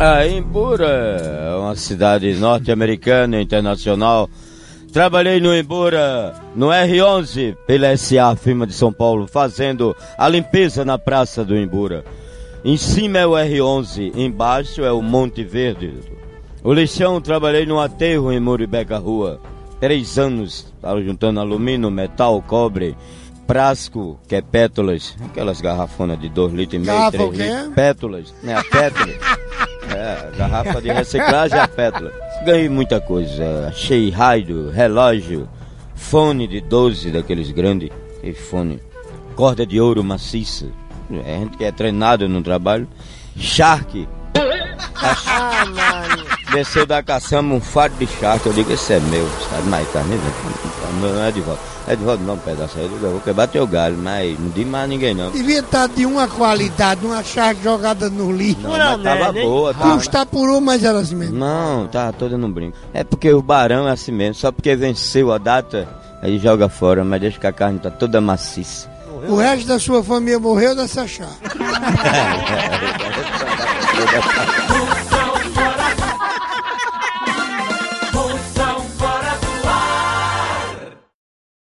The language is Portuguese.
A Imbura é uma cidade norte-americana internacional. Trabalhei no Imbura, no R11, pela SA Firma de São Paulo, fazendo a limpeza na praça do Imbura. Em cima é o R11, embaixo é o Monte Verde. O lixão, trabalhei no aterro em Muribeca Rua. Três anos, estava juntando alumínio, metal, cobre, prasco, que é pétalas, aquelas garrafonas de 2 litros e meio, Garrafa 3 o quê? litros. Pétalas, né? A pétala. É, garrafa de reciclagem é a pétala. Ganhei muita coisa. Achei raio, relógio, fone de 12 daqueles grandes, e fone, corda de ouro maciça. É, gente que é treinado no trabalho. Shark. Ah, mano. Desceu da caçamba um fardo de charque. Eu digo, esse é meu. Sabe, mas tá mesmo? Não é de volta. É de volta não, um pedaço. Eu digo, eu vou quebrar teu galho, mas não diz mais ninguém não. Devia estar de uma qualidade, uma charque jogada no lixo. Não, mas tava boa, E tava. os tapuru, mas era assim mesmo. Não, tava toda no brinco. É porque o barão é assim mesmo. Só porque venceu a data, aí joga fora. Mas deixa que a carne tá toda maciça. O resto da sua família morreu dessa charque. É,